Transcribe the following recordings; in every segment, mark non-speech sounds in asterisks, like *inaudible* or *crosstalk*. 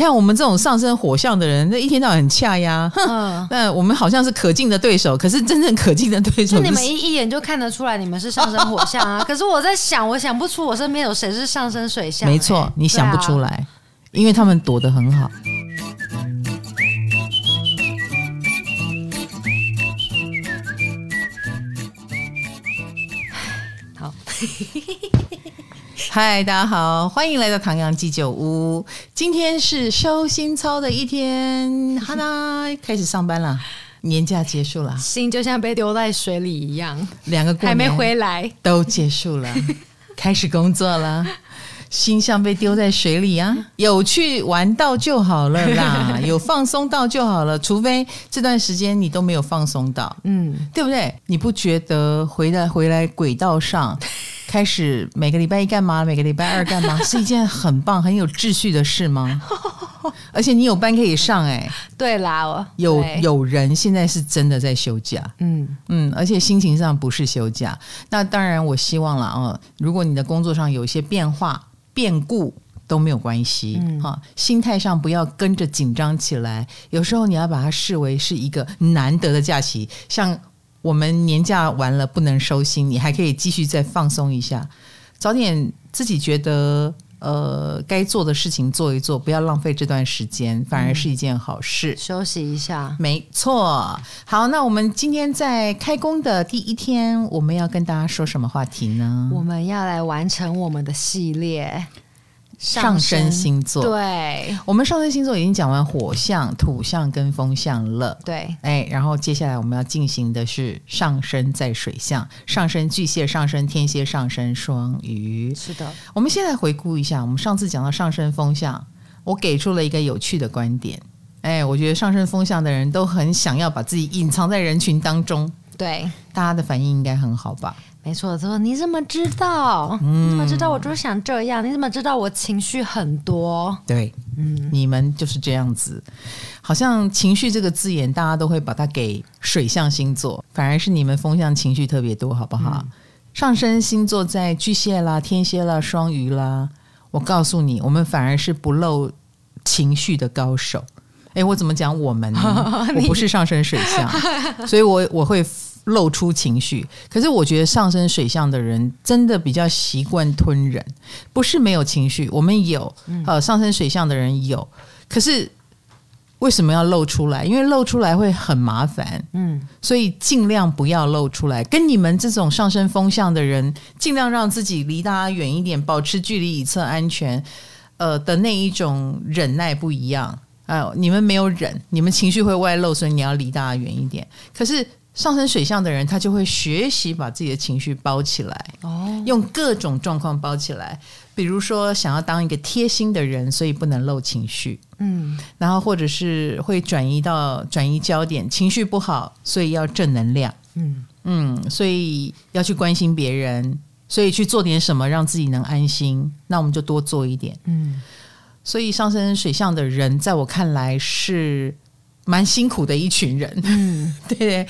看我们这种上升火象的人，那一天到晚很恰呀。嗯，那我们好像是可敬的对手，可是真正可敬的对手，就你们一一眼就看得出来你们是上升火象啊。*laughs* 可是我在想，我想不出我身边有谁是上升水象。没错，你想不出来，啊、因为他们躲得很好。*sighs* 好。*laughs* 嗨，大家好，欢迎来到唐阳鸡酒屋。今天是收心操的一天，哈啦，*laughs* 开始上班了，年假结束了，心就像被丢在水里一样，两个过还没回来，都结束了，*laughs* 开始工作了。心像被丢在水里啊，有去玩到就好了啦，*laughs* 有放松到就好了。除非这段时间你都没有放松到，嗯，对不对？你不觉得回来回来轨道上，开始每个礼拜一干嘛，每个礼拜二干嘛，*laughs* 是一件很棒、很有秩序的事吗？*laughs* 而且你有班可以上、欸，哎，对啦，我有有人现在是真的在休假，嗯嗯，而且心情上不是休假。那当然，我希望了啊，如果你的工作上有一些变化。变故都没有关系，哈、嗯，心态上不要跟着紧张起来。有时候你要把它视为是一个难得的假期，像我们年假完了不能收心，你还可以继续再放松一下，早点自己觉得呃该做的事情做一做，不要浪费这段时间，反而是一件好事。嗯、休息一下，没错。好，那我们今天在开工的第一天，我们要跟大家说什么话题呢？我们要来完成我们的系列。上升星座，对，我们上升星座已经讲完火象、土象跟风象了，对，哎，然后接下来我们要进行的是上升在水象，上升巨蟹、上升天蝎、上升双鱼，是的。我们现在回顾一下，我们上次讲到上升风象，我给出了一个有趣的观点，哎，我觉得上升风象的人都很想要把自己隐藏在人群当中，对，大家的反应应该很好吧？没错，他说：“你怎么知道？嗯、你怎么知道我就是想这样？你怎么知道我情绪很多？对，嗯，你们就是这样子。好像情绪这个字眼，大家都会把它给水象星座，反而是你们风象情绪特别多，好不好？嗯、上升星座在巨蟹啦、天蝎啦、双鱼啦。我告诉你，我们反而是不露情绪的高手。哎，我怎么讲我们呢？*laughs* 我不是上升水象，*laughs* 所以我我会。”露出情绪，可是我觉得上升水象的人真的比较习惯吞忍，不是没有情绪，我们有，呃，上升水象的人有，可是为什么要露出来？因为露出来会很麻烦，嗯，所以尽量不要露出来。跟你们这种上升风象的人，尽量让自己离大家远一点，保持距离以测安全，呃的那一种忍耐不一样。哎、呃，你们没有忍，你们情绪会外露，所以你要离大家远一点。可是。上升水象的人，他就会学习把自己的情绪包起来，哦，用各种状况包起来。比如说，想要当一个贴心的人，所以不能露情绪，嗯，然后或者是会转移到转移焦点，情绪不好，所以要正能量，嗯嗯，所以要去关心别人，所以去做点什么让自己能安心。那我们就多做一点，嗯。所以上升水象的人，在我看来是。蛮辛苦的一群人，嗯，对 *laughs* 对，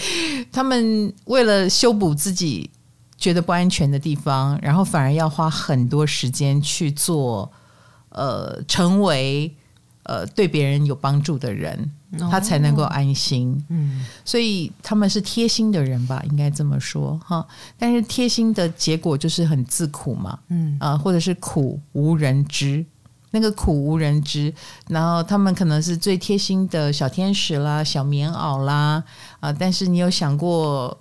他们为了修补自己觉得不安全的地方，然后反而要花很多时间去做，呃，成为呃对别人有帮助的人，他才能够安心。嗯，所以他们是贴心的人吧，应该这么说哈。但是贴心的结果就是很自苦嘛，嗯啊，或者是苦无人知。那个苦无人知，然后他们可能是最贴心的小天使啦、小棉袄啦，啊！但是你有想过，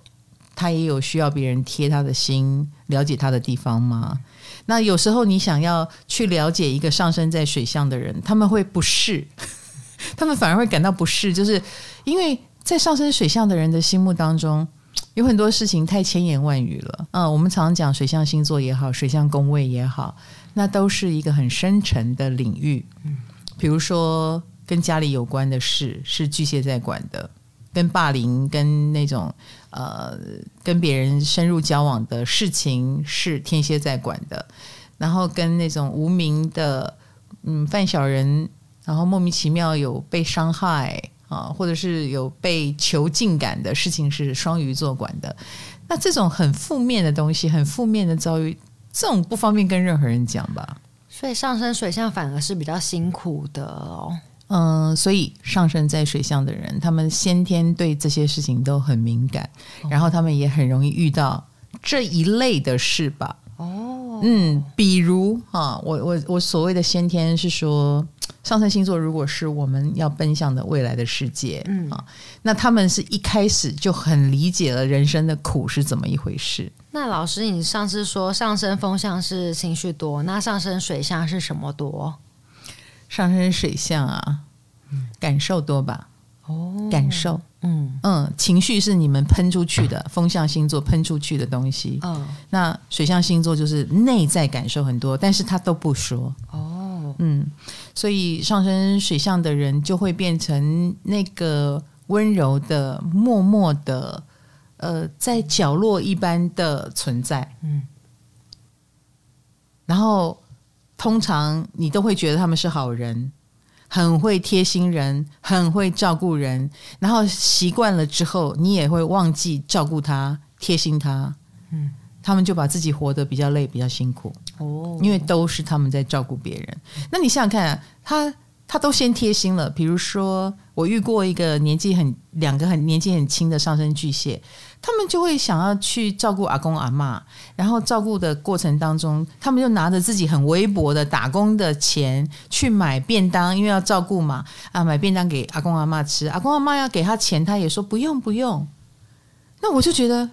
他也有需要别人贴他的心、了解他的地方吗？那有时候你想要去了解一个上升在水象的人，他们会不适，*laughs* 他们反而会感到不适，就是因为在上升水象的人的心目当中，有很多事情太千言万语了。嗯，我们常常讲水象星座也好，水象宫位也好。那都是一个很深沉的领域，比如说跟家里有关的事是巨蟹在管的，跟霸凌、跟那种呃跟别人深入交往的事情是天蝎在管的，然后跟那种无名的嗯犯小人，然后莫名其妙有被伤害啊，或者是有被囚禁感的事情是双鱼座管的。那这种很负面的东西，很负面的遭遇。这种不方便跟任何人讲吧，所以上升水象反而是比较辛苦的哦。嗯，所以上升在水象的人，他们先天对这些事情都很敏感，哦、然后他们也很容易遇到这一类的事吧。哦，嗯，比如啊，我我我所谓的先天是说，上升星座如果是我们要奔向的未来的世界，嗯啊，那他们是一开始就很理解了人生的苦是怎么一回事。那老师，你上次说上升风象是情绪多，那上升水象是什么多？上升水象啊，感受多吧？哦，感受，嗯嗯，情绪是你们喷出去的，*coughs* 风象星座喷出去的东西。嗯，那水象星座就是内在感受很多，但是他都不说。哦，嗯，所以上升水象的人就会变成那个温柔的、默默的，呃，在角落一般的存在。嗯，然后。通常你都会觉得他们是好人，很会贴心人，很会照顾人。然后习惯了之后，你也会忘记照顾他、贴心他。嗯，他们就把自己活得比较累、比较辛苦。哦，因为都是他们在照顾别人。那你想想看啊，他他都先贴心了。比如说，我遇过一个年纪很两个很年纪很轻的上升巨蟹。他们就会想要去照顾阿公阿嬷，然后照顾的过程当中，他们就拿着自己很微薄的打工的钱去买便当，因为要照顾嘛，啊，买便当给阿公阿嬷吃。阿公阿嬷要给他钱，他也说不用不用。那我就觉得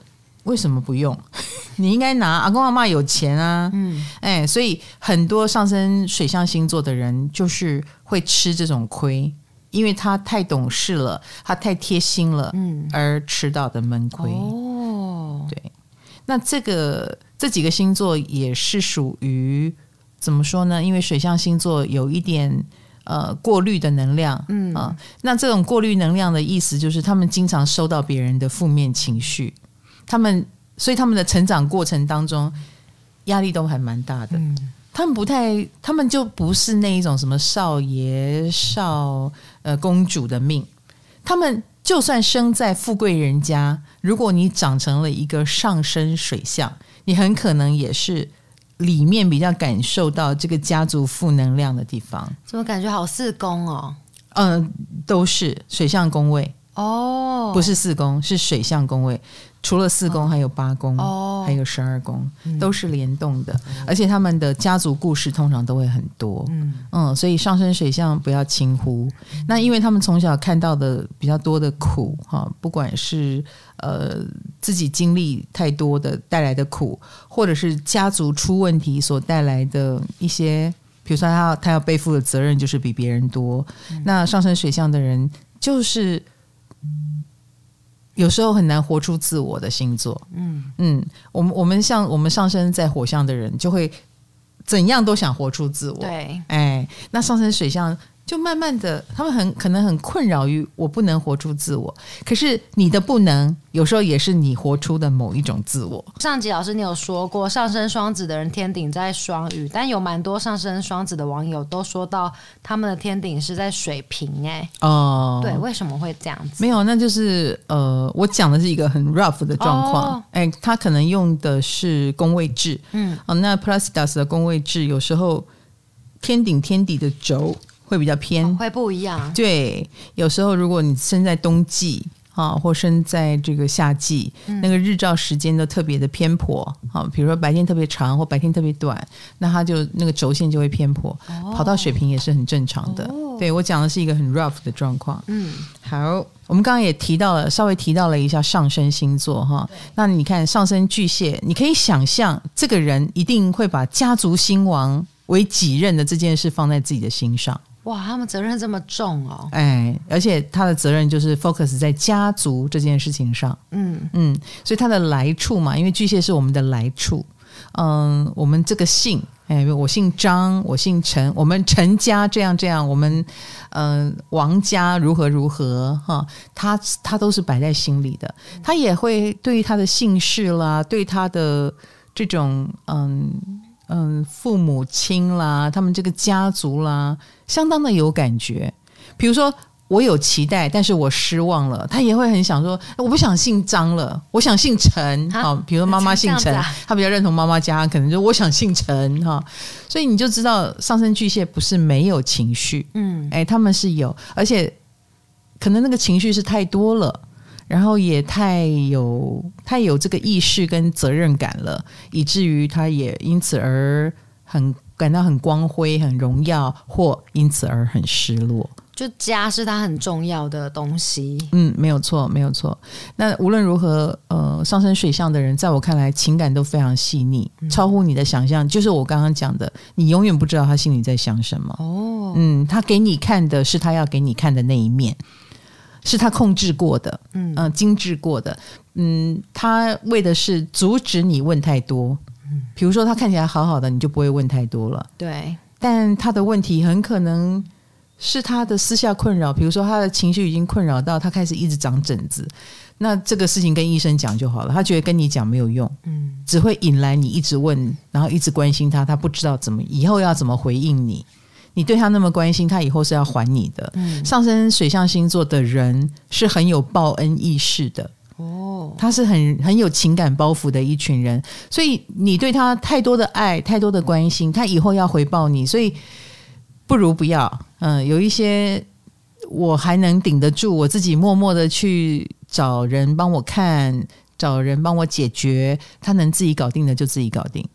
为什么不用？*laughs* 你应该拿，阿公阿妈有钱啊，嗯，哎，所以很多上升水象星座的人就是会吃这种亏。因为他太懂事了，他太贴心了，嗯，而吃到的闷亏。哦，对，那这个这几个星座也是属于怎么说呢？因为水象星座有一点呃过滤的能量，嗯啊，那这种过滤能量的意思就是他们经常收到别人的负面情绪，他们所以他们的成长过程当中压力都还蛮大的。嗯他们不太，他们就不是那一种什么少爷少呃公主的命。他们就算生在富贵人家，如果你长成了一个上升水象，你很可能也是里面比较感受到这个家族负能量的地方。怎么感觉好四宫哦？嗯、呃，都是水象宫位哦，不是四宫，是水象宫位。除了四宫，还有八宫，哦、还有十二宫，嗯、都是联动的，嗯、而且他们的家族故事通常都会很多。嗯，嗯，所以上升水象不要轻忽。嗯、那因为他们从小看到的比较多的苦，哈，不管是呃自己经历太多的带来的苦，或者是家族出问题所带来的一些，比如说他要他要背负的责任就是比别人多。嗯、那上升水象的人就是。有时候很难活出自我的星座，嗯。嗯，我们我们像我们上升在火象的人，就会怎样都想活出自我，对，哎，那上升水象。就慢慢的，他们很可能很困扰于我不能活出自我。可是你的不能，有时候也是你活出的某一种自我。上集老师你有说过，上升双子的人天顶在双鱼，但有蛮多上升双子的网友都说到他们的天顶是在水瓶。哎，哦，对，为什么会这样子？没有，那就是呃，我讲的是一个很 rough 的状况。哎、哦，他可能用的是宫位制，嗯，哦，那 Placidus 的宫位制有时候天顶天底的轴。会比较偏，哦，会不一样。对，有时候如果你生在冬季啊，或生在这个夏季，嗯、那个日照时间都特别的偏颇啊。比如说白天特别长或白天特别短，那它就那个轴线就会偏颇，哦、跑到水平也是很正常的。哦、对，我讲的是一个很 rough 的状况。嗯，好，我们刚刚也提到了，稍微提到了一下上升星座哈。那你看上升巨蟹，你可以想象这个人一定会把家族兴亡为己任的这件事放在自己的心上。哇，他们责任这么重哦！哎，而且他的责任就是 focus 在家族这件事情上。嗯嗯，所以他的来处嘛，因为巨蟹是我们的来处。嗯，我们这个姓，哎，我姓张，我姓陈，我们陈家这样这样，我们嗯王家如何如何哈，他他都是摆在心里的。他也会对于他的姓氏啦，对他的这种嗯。嗯，父母亲啦，他们这个家族啦，相当的有感觉。比如说，我有期待，但是我失望了，他也会很想说，我不想姓张了，我想姓陈。好，比如说妈妈姓陈，啊、他比较认同妈妈家，可能就我想姓陈哈。所以你就知道上升巨蟹不是没有情绪，嗯，哎，他们是有，而且可能那个情绪是太多了，然后也太有太有这个意识跟责任感了，以至于他也因此而很感到很光辉、很荣耀，或因此而很失落。就家是他很重要的东西，嗯，没有错，没有错。那无论如何，呃，上升水象的人，在我看来，情感都非常细腻，嗯、超乎你的想象。就是我刚刚讲的，你永远不知道他心里在想什么。哦，嗯，他给你看的是他要给你看的那一面，是他控制过的，嗯、呃，精致过的，嗯，他为的是阻止你问太多。嗯，比如说他看起来好好的，你就不会问太多了。对，但他的问题很可能。是他的私下困扰，比如说他的情绪已经困扰到他开始一直长疹子，那这个事情跟医生讲就好了。他觉得跟你讲没有用，嗯，只会引来你一直问，然后一直关心他，他不知道怎么以后要怎么回应你。你对他那么关心，他以后是要还你的。嗯，上升水象星座的人是很有报恩意识的哦，他是很很有情感包袱的一群人，所以你对他太多的爱，太多的关心，他以后要回报你，所以。不如不要，嗯，有一些我还能顶得住，我自己默默的去找人帮我看，找人帮我解决，他能自己搞定的就自己搞定。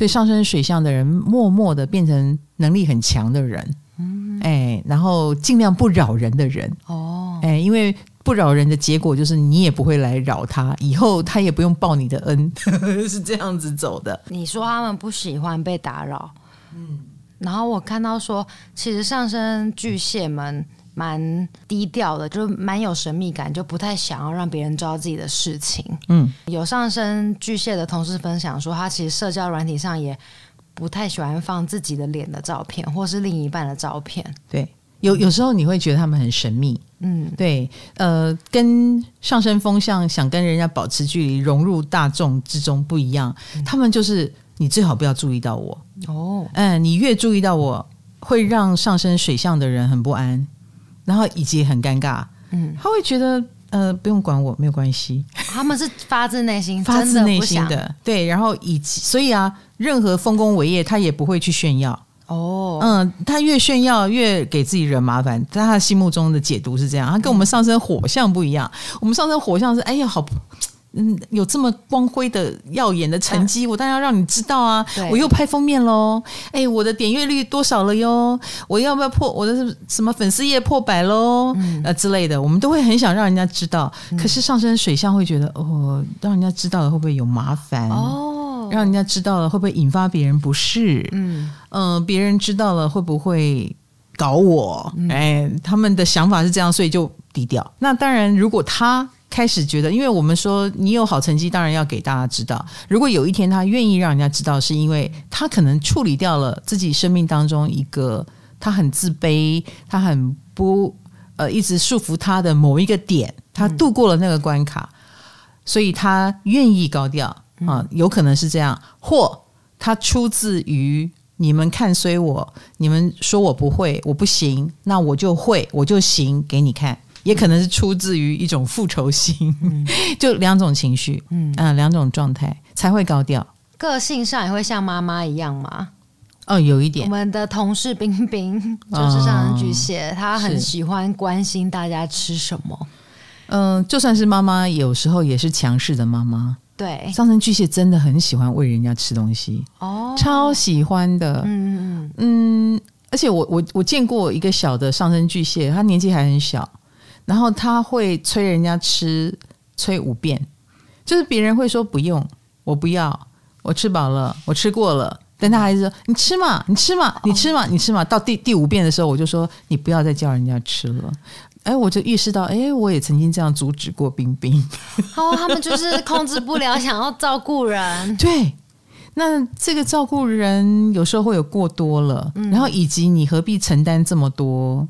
所以上升水象的人，默默的变成能力很强的人，嗯，哎，然后尽量不扰人的人，哦，哎，因为不扰人的结果就是你也不会来扰他，以后他也不用报你的恩，*laughs* 是这样子走的。你说他们不喜欢被打扰，嗯。然后我看到说，其实上升巨蟹们蛮低调的，就蛮有神秘感，就不太想要让别人知道自己的事情。嗯，有上升巨蟹的同事分享说，他其实社交软体上也不太喜欢放自己的脸的照片，或是另一半的照片。对，有有时候你会觉得他们很神秘。嗯，对，呃，跟上升风向想跟人家保持距离、融入大众之中不一样，嗯、他们就是。你最好不要注意到我哦，嗯，你越注意到我，会让上升水象的人很不安，然后以及很尴尬，嗯，他会觉得呃不用管我没有关系，他们是发自内心发自内心的对，然后以及所以啊，任何丰功伟业他也不会去炫耀。哦，嗯，他越炫耀越给自己惹麻烦，在他心目中的解读是这样，他跟我们上升火象不一样，我们上升火象是哎呀好。嗯，有这么光辉的耀眼的成绩，我当然要让你知道啊！我又拍封面喽，哎，我的点阅率多少了哟？我要不要破我的什么粉丝页破百喽？嗯、呃之类的，我们都会很想让人家知道。嗯、可是上升水象会觉得，哦，让人家知道了会不会有麻烦？哦，让人家知道了会不会引发别人不适？嗯嗯、呃，别人知道了会不会搞我？嗯、哎，他们的想法是这样，所以就低调。那当然，如果他。开始觉得，因为我们说你有好成绩，当然要给大家知道。如果有一天他愿意让人家知道，是因为他可能处理掉了自己生命当中一个他很自卑、他很不呃一直束缚他的某一个点，他度过了那个关卡，所以他愿意高调啊，有可能是这样，或他出自于你们看衰我，你们说我不会，我不行，那我就会，我就行，给你看。也可能是出自于一种复仇心，嗯、*laughs* 就两种情绪，嗯啊，两种状态才会高调。个性上也会像妈妈一样吗？哦，有一点。我们的同事冰冰就是上升巨蟹，她、哦、很喜欢关心大家吃什么。嗯、呃，就算是妈妈，有时候也是强势的妈妈。对，上升巨蟹真的很喜欢喂人家吃东西，哦，超喜欢的。嗯嗯嗯，而且我我我见过一个小的上升巨蟹，他年纪还很小。然后他会催人家吃，催五遍，就是别人会说不用，我不要，我吃饱了，我吃过了，但他还是说你吃嘛，你吃嘛，你吃嘛，你吃嘛。到第第五遍的时候，我就说你不要再叫人家吃了。哎，我就意识到，哎，我也曾经这样阻止过冰冰。哦，他们就是控制不了，想要照顾人。*laughs* 对，那这个照顾人有时候会有过多了，嗯、然后以及你何必承担这么多？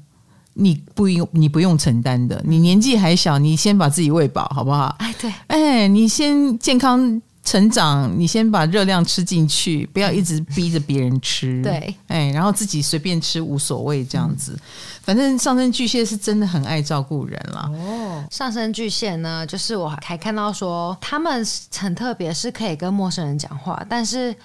你不用，你不用承担的。你年纪还小，你先把自己喂饱，好不好？哎，对，哎，你先健康成长，你先把热量吃进去，不要一直逼着别人吃。对，哎，然后自己随便吃无所谓，这样子。嗯、反正上升巨蟹是真的很爱照顾人了。哦，上升巨蟹呢，就是我还看到说他们很特别，是可以跟陌生人讲话，但是。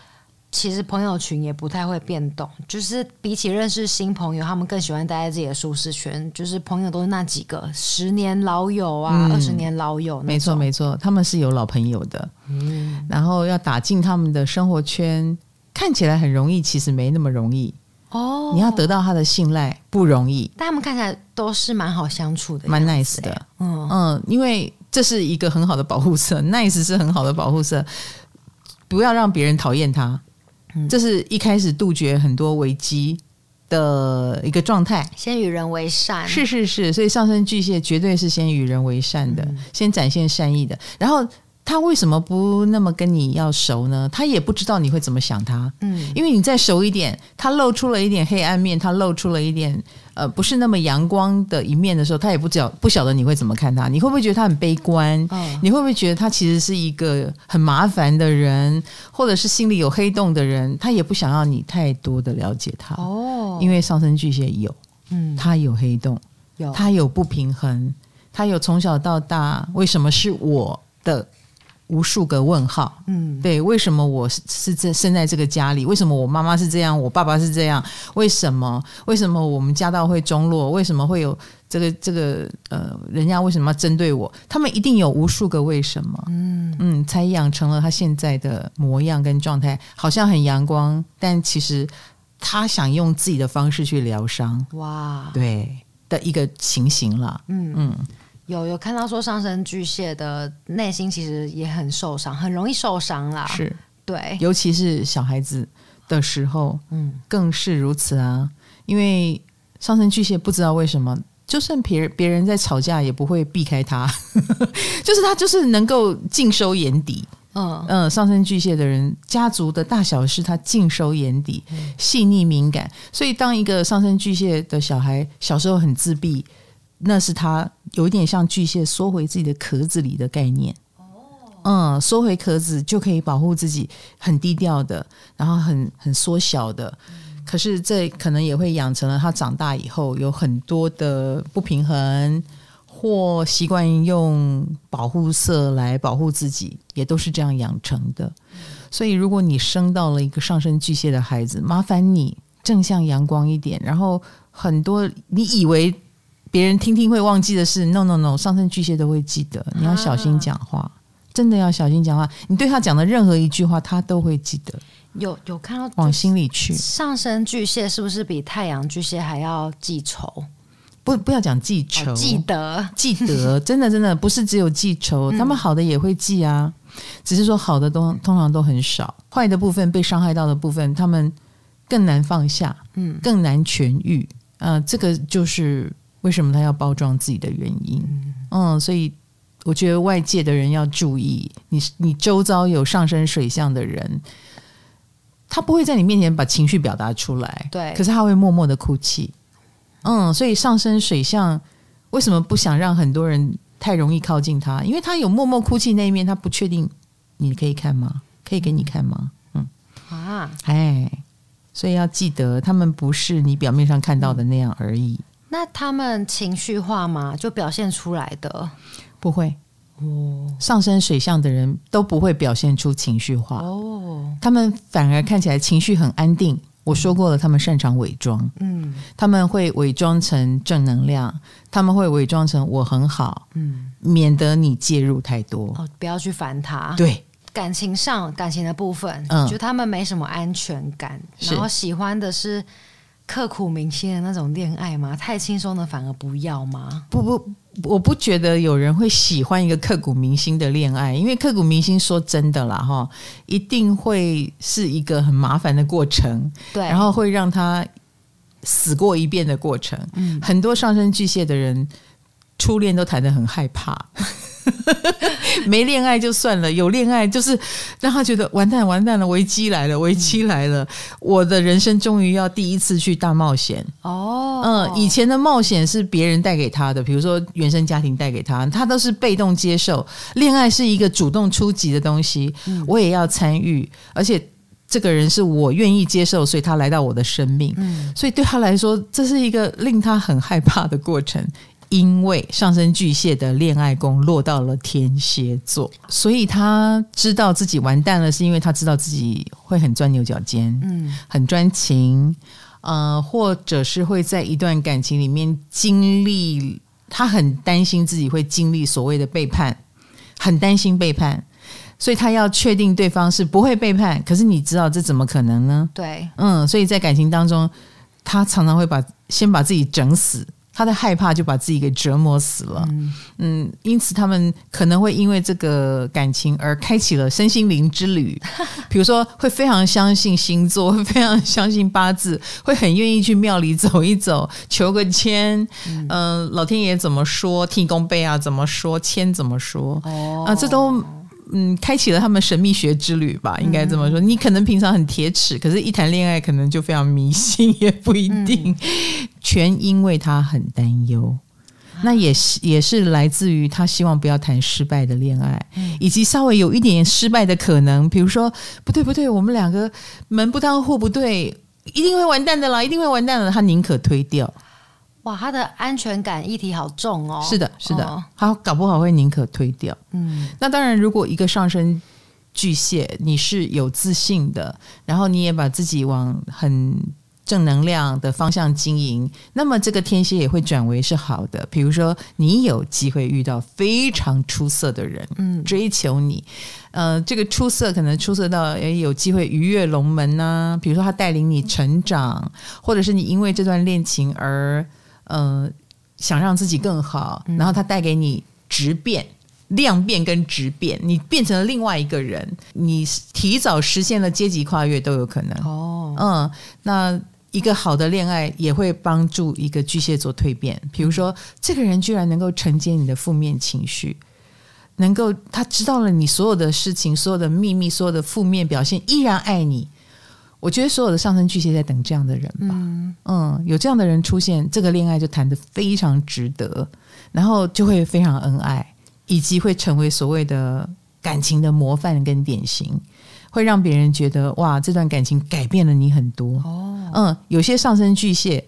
其实朋友群也不太会变动，就是比起认识新朋友，他们更喜欢待在自己的舒适圈。就是朋友都是那几个十年老友啊，二十、嗯、年老友。没错没错，他们是有老朋友的。嗯，然后要打进他们的生活圈，看起来很容易，其实没那么容易。哦，你要得到他的信赖不容易，但他们看起来都是蛮好相处的，蛮 nice 的。嗯嗯，因为这是一个很好的保护色，nice 是很好的保护色，不要让别人讨厌他。这是一开始杜绝很多危机的一个状态，先与人为善。是是是，所以上升巨蟹绝对是先与人为善的，嗯、先展现善意的，然后。他为什么不那么跟你要熟呢？他也不知道你会怎么想他，嗯，因为你再熟一点，他露出了一点黑暗面，他露出了一点呃不是那么阳光的一面的时候，他也不晓不晓得你会怎么看他，你会不会觉得他很悲观？哦，你会不会觉得他其实是一个很麻烦的人，或者是心里有黑洞的人？他也不想要你太多的了解他哦，因为上升巨蟹有，嗯，他有黑洞，有他有不平衡，他有从小到大为什么是我的？无数个问号，嗯，对，为什么我是是在生在这个家里？为什么我妈妈是这样，我爸爸是这样？为什么？为什么我们家道会中落？为什么会有这个这个呃，人家为什么要针对我？他们一定有无数个为什么，嗯嗯，才养成了他现在的模样跟状态，好像很阳光，但其实他想用自己的方式去疗伤，哇，对的一个情形了，嗯嗯。有有看到说上升巨蟹的内心其实也很受伤，很容易受伤啦。是，对，尤其是小孩子的时候，嗯，更是如此啊。因为上升巨蟹不知道为什么，就算别人别人在吵架，也不会避开他，*laughs* 就是他就是能够尽收眼底。嗯嗯，上升巨蟹的人，家族的大小事他尽收眼底，细腻敏感。所以当一个上升巨蟹的小孩小时候很自闭。那是他有一点像巨蟹缩回自己的壳子里的概念，嗯，缩回壳子就可以保护自己，很低调的，然后很很缩小的。可是这可能也会养成了他长大以后有很多的不平衡，或习惯用保护色来保护自己，也都是这样养成的。所以，如果你生到了一个上升巨蟹的孩子，麻烦你正向阳光一点，然后很多你以为。别人听听会忘记的事，no no no，上升巨蟹都会记得。你要小心讲话，啊、真的要小心讲话。你对他讲的任何一句话，他都会记得。有有看到往心里去。上升巨蟹是不是比太阳巨蟹还要记仇？不，不要讲记仇，哦、记得记得，真的真的不是只有记仇，他们好的也会记啊。只是说好的都通常都很少，坏的部分被伤害到的部分，他们更难放下，嗯，更难痊愈。呃，这个就是。为什么他要包装自己的原因？嗯，所以我觉得外界的人要注意，你你周遭有上升水象的人，他不会在你面前把情绪表达出来，对，可是他会默默的哭泣。嗯，所以上升水象为什么不想让很多人太容易靠近他？因为他有默默哭泣那一面，他不确定你可以看吗？可以给你看吗？嗯啊，哎，所以要记得，他们不是你表面上看到的那样而已。那他们情绪化吗？就表现出来的不会哦。上升水象的人都不会表现出情绪化哦，他们反而看起来情绪很安定。我说过了，他们擅长伪装，嗯，他们会伪装成正能量，他们会伪装成我很好，嗯，免得你介入太多哦，不要去烦他。对，感情上感情的部分，嗯，就他们没什么安全感，然后喜欢的是。刻骨铭心的那种恋爱吗？太轻松的反而不要吗？不不，我不觉得有人会喜欢一个刻骨铭心的恋爱，因为刻骨铭心说真的啦，哈，一定会是一个很麻烦的过程，对，然后会让他死过一遍的过程。嗯，很多上升巨蟹的人初恋都谈得很害怕。*laughs* 没恋爱就算了，有恋爱就是让他觉得完蛋完蛋了，危机来了，危机来了！我的人生终于要第一次去大冒险哦。嗯，以前的冒险是别人带给他的，比如说原生家庭带给他，他都是被动接受。恋爱是一个主动出击的东西，我也要参与，而且这个人是我愿意接受，所以他来到我的生命。嗯，所以对他来说，这是一个令他很害怕的过程。因为上升巨蟹的恋爱宫落到了天蝎座，所以他知道自己完蛋了，是因为他知道自己会很钻牛角尖，嗯，很专情，呃，或者是会在一段感情里面经历，他很担心自己会经历所谓的背叛，很担心背叛，所以他要确定对方是不会背叛。可是你知道这怎么可能呢？对，嗯，所以在感情当中，他常常会把先把自己整死。他的害怕就把自己给折磨死了，嗯，嗯，因此他们可能会因为这个感情而开启了身心灵之旅，*laughs* 比如说会非常相信星座，会非常相信八字，会很愿意去庙里走一走，求个签，嗯、呃，老天爷怎么说，天公背啊怎么说，签怎么说，哦，啊，这都。嗯，开启了他们神秘学之旅吧，应该这么说。你可能平常很铁齿，可是一谈恋爱可能就非常迷信，也不一定。全因为他很担忧，那也是也是来自于他希望不要谈失败的恋爱，以及稍微有一点失败的可能。比如说，不对不对，我们两个门不当户不对，一定会完蛋的啦，一定会完蛋的。他宁可推掉。哇，他的安全感议题好重哦。是的，是的，哦、他搞不好会宁可推掉。嗯，那当然，如果一个上升巨蟹，你是有自信的，然后你也把自己往很正能量的方向经营，那么这个天蝎也会转为是好的。比如说，你有机会遇到非常出色的人，嗯，追求你，呃，这个出色可能出色到也有机会鱼跃龙门呐、啊。比如说，他带领你成长，或者是你因为这段恋情而。呃，想让自己更好，然后他带给你质变、量变跟质变，你变成了另外一个人，你提早实现了阶级跨越都有可能。哦，嗯，那一个好的恋爱也会帮助一个巨蟹座蜕变，比如说这个人居然能够承接你的负面情绪，能够他知道了你所有的事情、所有的秘密、所有的负面表现，依然爱你。我觉得所有的上升巨蟹在等这样的人吧，嗯，嗯，有这样的人出现，这个恋爱就谈得非常值得，然后就会非常恩爱，以及会成为所谓的感情的模范跟典型，会让别人觉得哇，这段感情改变了你很多。哦，嗯，有些上升巨蟹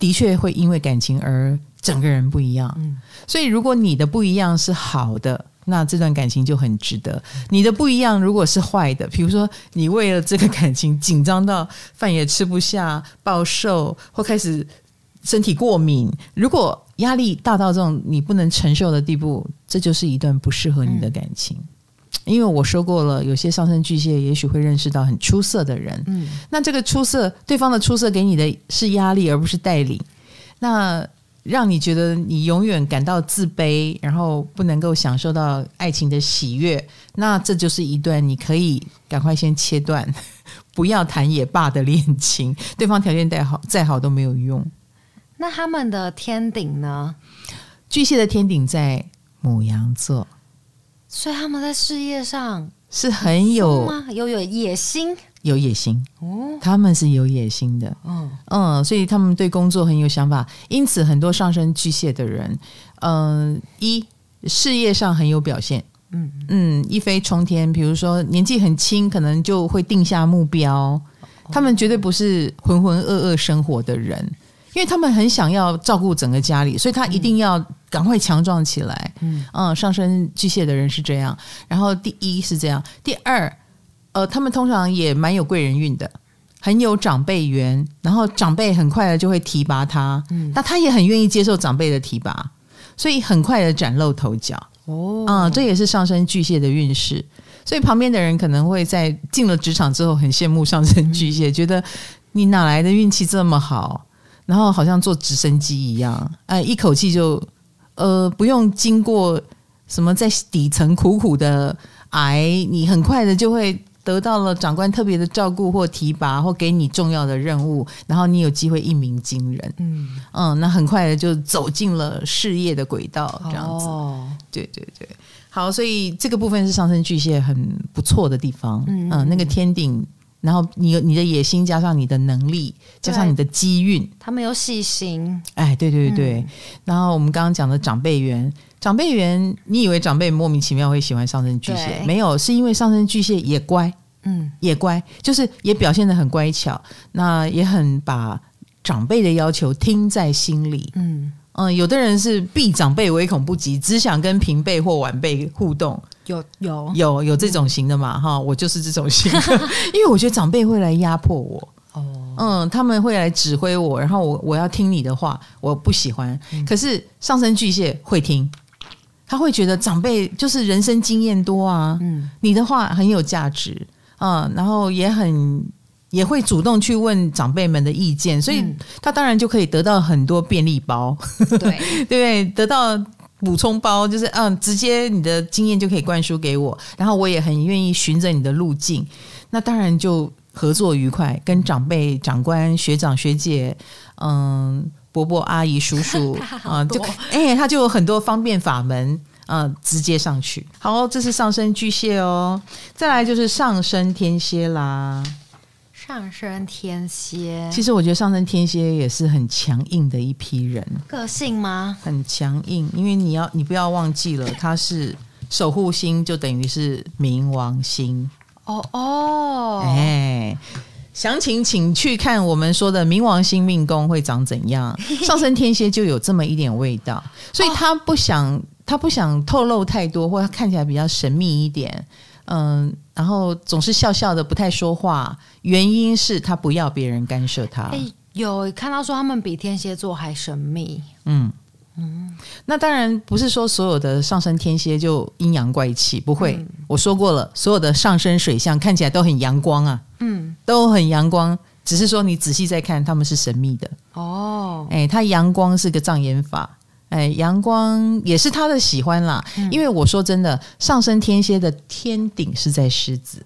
的确会因为感情而整个人不一样，嗯，所以如果你的不一样是好的。那这段感情就很值得。你的不一样，如果是坏的，比如说你为了这个感情紧张到饭也吃不下、暴瘦或开始身体过敏，如果压力大到这种你不能承受的地步，这就是一段不适合你的感情。嗯、因为我说过了，有些上升巨蟹也许会认识到很出色的人，嗯，那这个出色，对方的出色给你的是压力，而不是带领。那。让你觉得你永远感到自卑，然后不能够享受到爱情的喜悦，那这就是一段你可以赶快先切断，*laughs* 不要谈也罢的恋情。对方条件再好，再好都没有用。那他们的天顶呢？巨蟹的天顶在母羊座，所以他们在事业上是很有有有野心。有野心。哦，他们是有野心的，嗯。嗯，所以他们对工作很有想法，因此很多上升巨蟹的人，嗯、呃，一事业上很有表现，嗯。嗯，一飞冲天。比如说年纪很轻，可能就会定下目标，他们绝对不是浑浑噩噩生活的人，因为他们很想要照顾整个家里，所以他一定要赶快强壮起来，嗯。嗯，上升巨蟹的人是这样。然后第一是这样，第二。呃，他们通常也蛮有贵人运的，很有长辈缘，然后长辈很快的就会提拔他，嗯，那他也很愿意接受长辈的提拔，所以很快的崭露头角。哦，啊、嗯，这也是上升巨蟹的运势，所以旁边的人可能会在进了职场之后很羡慕上升巨蟹，嗯、觉得你哪来的运气这么好，然后好像坐直升机一样，哎，一口气就呃不用经过什么在底层苦苦的挨，你很快的就会。得到了长官特别的照顾或提拔，或给你重要的任务，然后你有机会一鸣惊人。嗯嗯，那很快的就走进了事业的轨道，这样子。哦，对对对，好，所以这个部分是上升巨蟹很不错的地方。嗯，嗯，那个天顶。然后你有你的野心，加上你的能力，加上你的机运，他们有细心。哎，对对对对。嗯、然后我们刚刚讲的长辈缘，长辈缘，你以为长辈莫名其妙会喜欢上升巨蟹？没有，是因为上升巨蟹也乖，嗯，也乖，就是也表现的很乖巧，那也很把长辈的要求听在心里。嗯嗯，有的人是避长辈唯恐不及，只想跟平辈或晚辈互动。有有有有这种型的嘛？哈、嗯，我就是这种型的，*laughs* 因为我觉得长辈会来压迫我。哦，嗯，他们会来指挥我，然后我我要听你的话，我不喜欢。嗯、可是上升巨蟹会听，他会觉得长辈就是人生经验多啊，嗯，你的话很有价值啊、嗯，然后也很也会主动去问长辈们的意见，所以他当然就可以得到很多便利包，对。对，*laughs* 对，得到。补充包就是嗯，直接你的经验就可以灌输给我，然后我也很愿意循着你的路径，那当然就合作愉快，跟长辈、长官、学长、学姐，嗯，伯伯、阿姨、叔叔 *laughs* 啊，就哎，他就有很多方便法门，嗯，直接上去。好，这是上升巨蟹哦，再来就是上升天蝎啦。上升天蝎，其实我觉得上升天蝎也是很强硬的一批人。个性吗？很强硬，因为你要你不要忘记了，他是守护星，就等于是冥王星。哦哦，哎，详情请去看我们说的冥王星命宫会长怎样。*laughs* 上升天蝎就有这么一点味道，所以他不想、哦、他不想透露太多，或他看起来比较神秘一点。嗯，然后总是笑笑的，不太说话。原因是他不要别人干涉他。哎，有看到说他们比天蝎座还神秘。嗯嗯，那当然不是说所有的上升天蝎就阴阳怪气，不会。嗯、我说过了，所有的上升水象看起来都很阳光啊，嗯，都很阳光。只是说你仔细再看，他们是神秘的。哦，哎，他阳光是个障眼法。哎，阳光也是他的喜欢啦，嗯、因为我说真的，上升天蝎的天顶是在狮子，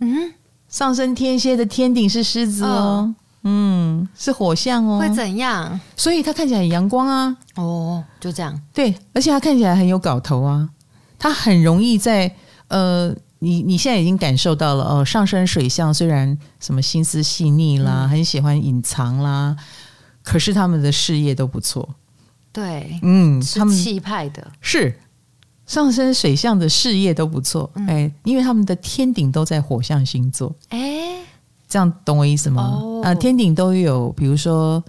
嗯，上升天蝎的天顶是狮子哦，嗯，是火象哦，会怎样？所以他看起来很阳光啊，哦，就这样，对，而且他看起来很有搞头啊，他很容易在呃，你你现在已经感受到了哦，上升水象虽然什么心思细腻啦，嗯、很喜欢隐藏啦，可是他们的事业都不错。对，嗯，他们气派的。是上升水象的事业都不错，哎、嗯，因为他们的天顶都在火象星座，哎，这样懂我意思吗？哦、啊，天顶都有，比如说，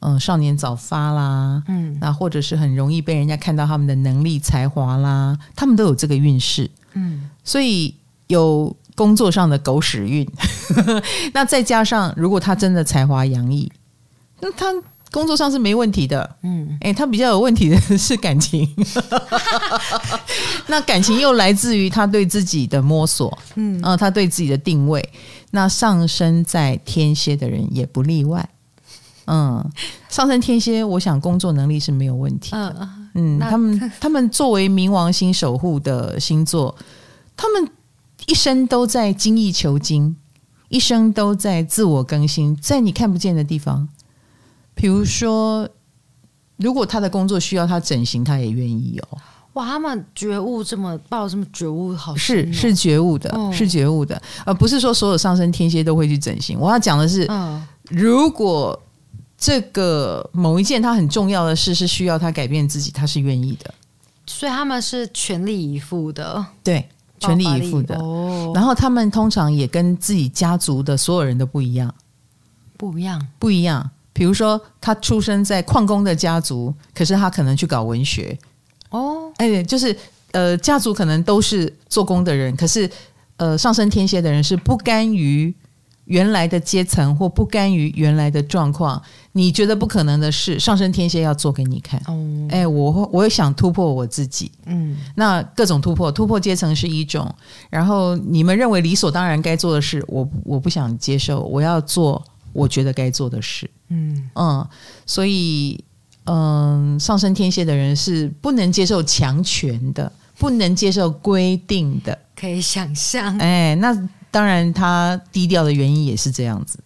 嗯、呃，少年早发啦，嗯，那或者是很容易被人家看到他们的能力才华啦，他们都有这个运势，嗯，所以有工作上的狗屎运，*laughs* 那再加上如果他真的才华洋溢，那他。工作上是没问题的，嗯，哎，他比较有问题的是感情，*laughs* 那感情又来自于他对自己的摸索，嗯，啊，他对自己的定位，那上升在天蝎的人也不例外，嗯，上升天蝎，我想工作能力是没有问题的，嗯，嗯，他们 *laughs* 他们作为冥王星守护的星座，他们一生都在精益求精，一生都在自我更新，在你看不见的地方。比如说，如果他的工作需要他整形，他也愿意哦。哇，他们觉悟这么抱这么觉悟好，好是是觉悟的，哦、是觉悟的，而不是说所有上升天蝎都会去整形。我要讲的是，嗯、如果这个某一件他很重要的事是需要他改变自己，他是愿意的。所以他们是全力以赴的，对，全力以赴的。哦、然后他们通常也跟自己家族的所有人都不一样，不一样，不一样。比如说，他出生在矿工的家族，可是他可能去搞文学哦，哎，就是呃，家族可能都是做工的人，可是呃，上升天蝎的人是不甘于原来的阶层或不甘于原来的状况。你觉得不可能的事，上升天蝎要做给你看。哦，哎，我我也想突破我自己，嗯，那各种突破，突破阶层是一种，然后你们认为理所当然该做的事，我我不想接受，我要做。我觉得该做的事，嗯嗯，所以嗯，上升天蝎的人是不能接受强权的，不能接受规定的，可以想象。哎，那当然他低调的原因也是这样子。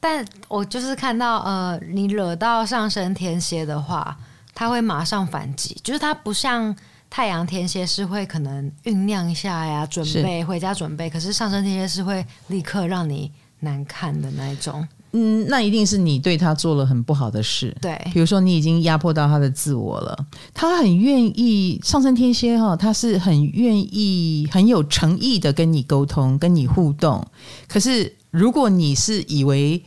但我就是看到，呃，你惹到上升天蝎的话，他会马上反击，就是他不像太阳天蝎是会可能酝酿一下呀，准备回家准备，可是上升天蝎是会立刻让你难看的那一种。嗯，那一定是你对他做了很不好的事，对，比如说你已经压迫到他的自我了，他很愿意上升天蝎哈，他是很愿意很有诚意的跟你沟通，跟你互动。可是如果你是以为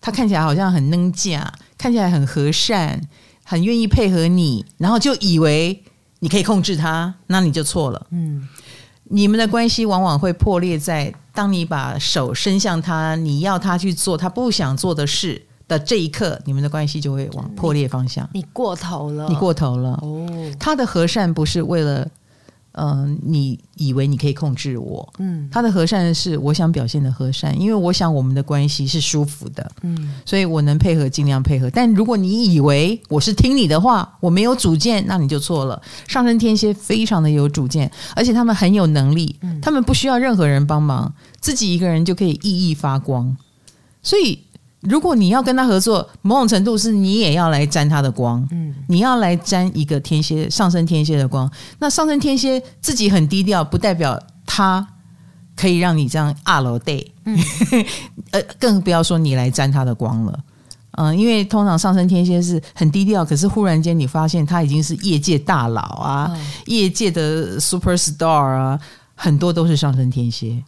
他看起来好像很能讲，看起来很和善，很愿意配合你，然后就以为你可以控制他，那你就错了。嗯，你们的关系往往会破裂在。当你把手伸向他，你要他去做他不想做的事的这一刻，你们的关系就会往破裂方向。你，你过头了，你过头了。哦，他的和善不是为了。嗯、呃，你以为你可以控制我？嗯，他的和善是我想表现的和善，因为我想我们的关系是舒服的。嗯，所以我能配合尽量配合。但如果你以为我是听你的话，我没有主见，那你就错了。上升天蝎非常的有主见，而且他们很有能力，他们不需要任何人帮忙，自己一个人就可以熠熠发光。所以。如果你要跟他合作，某种程度是你也要来沾他的光，嗯，你要来沾一个天蝎上升天蝎的光。那上升天蝎自己很低调，不代表他可以让你这样二楼 day，嗯，*laughs* 呃，更不要说你来沾他的光了，嗯、呃，因为通常上升天蝎是很低调，可是忽然间你发现他已经是业界大佬啊，嗯、业界的 super star 啊，很多都是上升天蝎。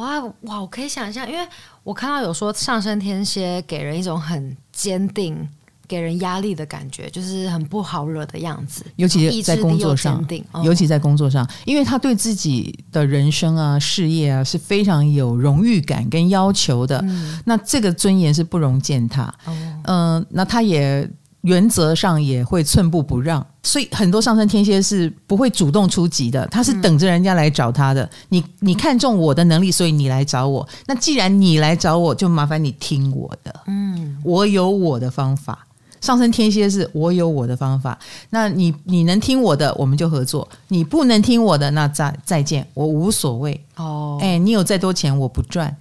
哇哇，我可以想象，因为我看到有说上升天蝎给人一种很坚定、给人压力的感觉，就是很不好惹的样子。尤其在工作上，哦、尤其在工作上，因为他对自己的人生啊、事业啊是非常有荣誉感跟要求的。嗯、那这个尊严是不容践踏。嗯、呃，那他也。原则上也会寸步不让，所以很多上升天蝎是不会主动出击的，他是等着人家来找他的。嗯、你你看中我的能力，所以你来找我。那既然你来找我，就麻烦你听我的。嗯，我有我的方法。上升天蝎是我有我的方法。那你你能听我的，我们就合作；你不能听我的，那再再见，我无所谓。哦，哎，你有再多钱我不赚。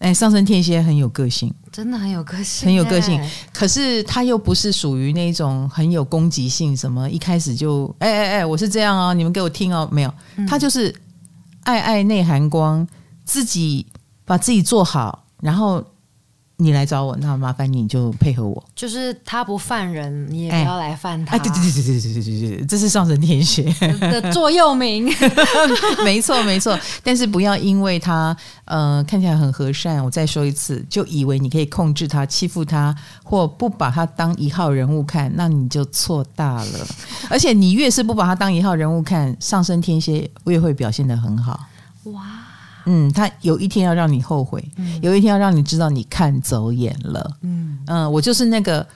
哎，上升天蝎很有个性，真的很有个性，很有个性。可是他又不是属于那种很有攻击性，什么一开始就哎哎哎，我是这样哦，你们给我听哦，没有，他就是爱爱内涵光，自己把自己做好，然后。你来找我那麻烦你就配合我。就是他不犯人你也不要来犯他。哎对对对对对对这是上升天蝎座右铭。*laughs* 没错没错。但是不要因为他呃看起来很和善我再说一次就以为你可以控制他欺负他或不把他当一号人物看那你就错大了。而且你越是不把他当一号人物看上升天蝎越会表现的很好。哇。嗯，他有一天要让你后悔，嗯、有一天要让你知道你看走眼了。嗯嗯，我就是那个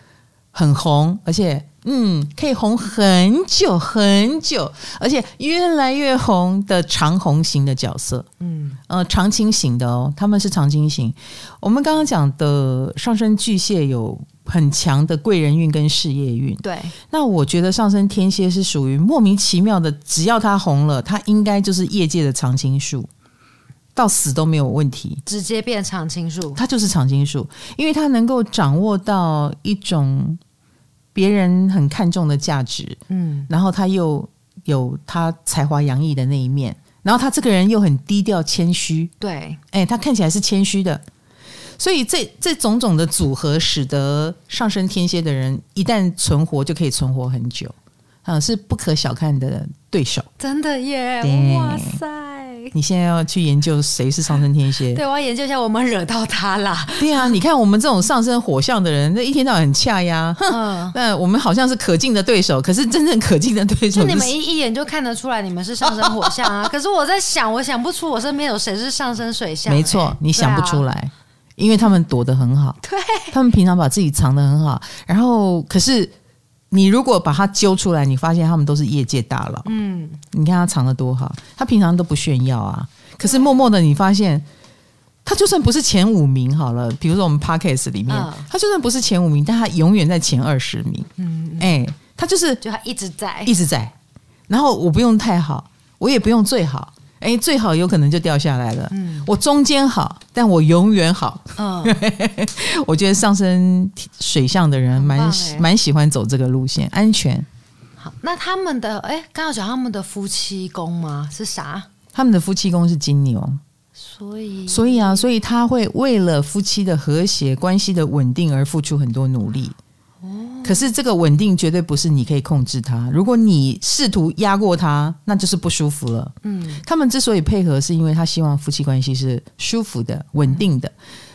很红，而且嗯可以红很久很久，而且越来越红的长红型的角色。嗯呃，长青型的哦，他们是长青型。我们刚刚讲的上升巨蟹有很强的贵人运跟事业运。对，那我觉得上升天蝎是属于莫名其妙的，只要他红了，他应该就是业界的常青树。到死都没有问题，直接变常青树，他就是常青树，因为他能够掌握到一种别人很看重的价值，嗯，然后他又有他才华洋溢的那一面，然后他这个人又很低调谦虚，对，哎，他看起来是谦虚的，所以这这种种的组合，使得上升天蝎的人一旦存活就可以存活很久，啊，是不可小看的对手，真的耶，哇塞！你现在要去研究谁是上升天蝎？对，我要研究一下我们惹到他啦。对啊，你看我们这种上升火象的人，那一天到晚很恰呀。嗯，那我们好像是可敬的对手，可是真正可敬的对手，就你们一一眼就看得出来你们是上升火象啊。*laughs* 可是我在想，我想不出我身边有谁是上升水象。没错，你想不出来，啊、因为他们躲得很好。对，他们平常把自己藏得很好，然后可是。你如果把他揪出来，你发现他们都是业界大佬。嗯，你看他藏的多好，他平常都不炫耀啊。可是默默的，你发现他就算不是前五名好了，比如说我们 Podcast 里面，嗯、他就算不是前五名，但他永远在前二十名。嗯，哎，他就是就他一直在，一直在。然后我不用太好，我也不用最好。哎，最好有可能就掉下来了。嗯，我中间好，但我永远好。嗯，*laughs* 我觉得上升水象的人蛮蛮喜欢走这个路线，安全。好，那他们的哎，刚刚讲他们的夫妻宫吗？是啥？他们的夫妻宫是金牛，所以所以啊，所以他会为了夫妻的和谐、关系的稳定而付出很多努力。可是这个稳定绝对不是你可以控制它。如果你试图压过他，那就是不舒服了。嗯，他们之所以配合，是因为他希望夫妻关系是舒服的、稳定的。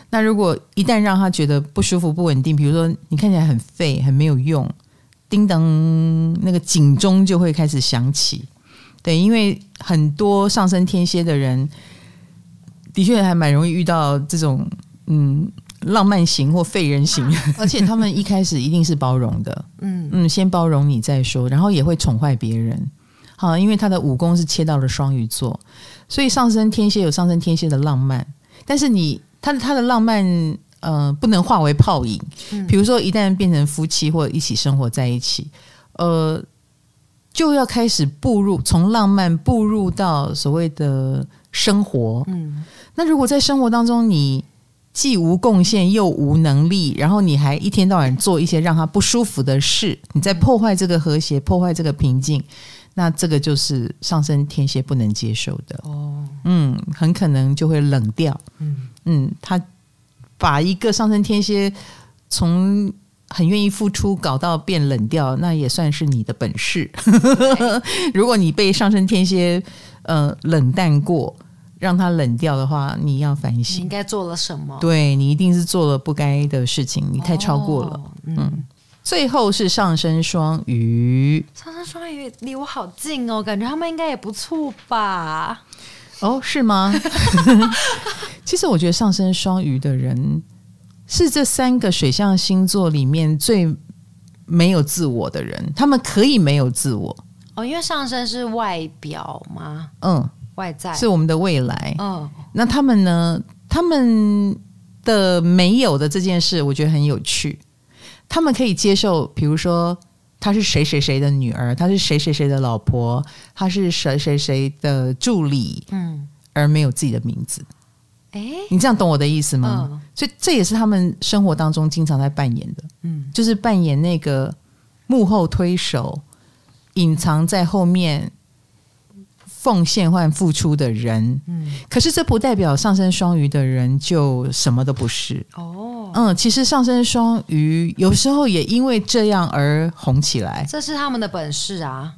那如果一旦让他觉得不舒服、不稳定，比如说你看起来很废、很没有用，叮当，那个警钟就会开始响起。对，因为很多上升天蝎的人，的确还蛮容易遇到这种嗯。浪漫型或废人型，*laughs* 而且他们一开始一定是包容的，*laughs* 嗯嗯，先包容你再说，然后也会宠坏别人。好，因为他的武功是切到了双鱼座，所以上升天蝎有上升天蝎的浪漫，但是你他的他的浪漫，呃，不能化为泡影。比如说，一旦变成夫妻或一起生活在一起，呃，就要开始步入从浪漫步入到所谓的生活。嗯，那如果在生活当中你。既无贡献又无能力，然后你还一天到晚做一些让他不舒服的事，你在破坏这个和谐，破坏这个平静，那这个就是上升天蝎不能接受的哦。嗯，很可能就会冷掉。嗯嗯，他把一个上升天蝎从很愿意付出搞到变冷掉，那也算是你的本事。*laughs* 如果你被上升天蝎呃冷淡过。让他冷掉的话，你要反省，你应该做了什么？对，你一定是做了不该的事情，你太超过了。哦、嗯，嗯，最后是上升双鱼，上升双鱼离我好近哦，感觉他们应该也不错吧？哦，是吗？*laughs* 其实我觉得上升双鱼的人是这三个水象星座里面最没有自我的人，他们可以没有自我哦，因为上升是外表吗？嗯。外在是我们的未来，嗯，那他们呢？他们的没有的这件事，我觉得很有趣。他们可以接受，比如说他是谁谁谁的女儿，他是谁谁谁的老婆，他是谁谁谁的助理，嗯，而没有自己的名字。哎，你这样懂我的意思吗？嗯，所以这也是他们生活当中经常在扮演的，嗯，就是扮演那个幕后推手，隐藏在后面。奉献或付出的人，嗯，可是这不代表上升双鱼的人就什么都不是哦。嗯，其实上升双鱼有时候也因为这样而红起来，这是他们的本事啊。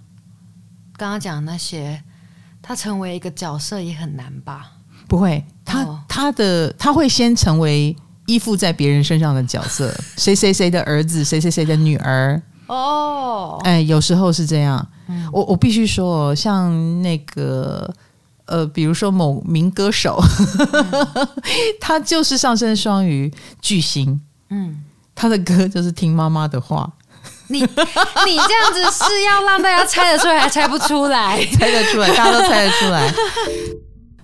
刚刚讲那些，他成为一个角色也很难吧？不会，他、哦、他的他会先成为依附在别人身上的角色，*laughs* 谁谁谁的儿子，谁谁谁的女儿。哦，哎，有时候是这样。嗯、我我必须说，像那个呃，比如说某名歌手，嗯、*laughs* 他就是上升双鱼巨星。嗯，他的歌就是听妈妈的话。你你这样子是要让大家猜得出来，还猜不出来？*laughs* 猜得出来，大家都猜得出来。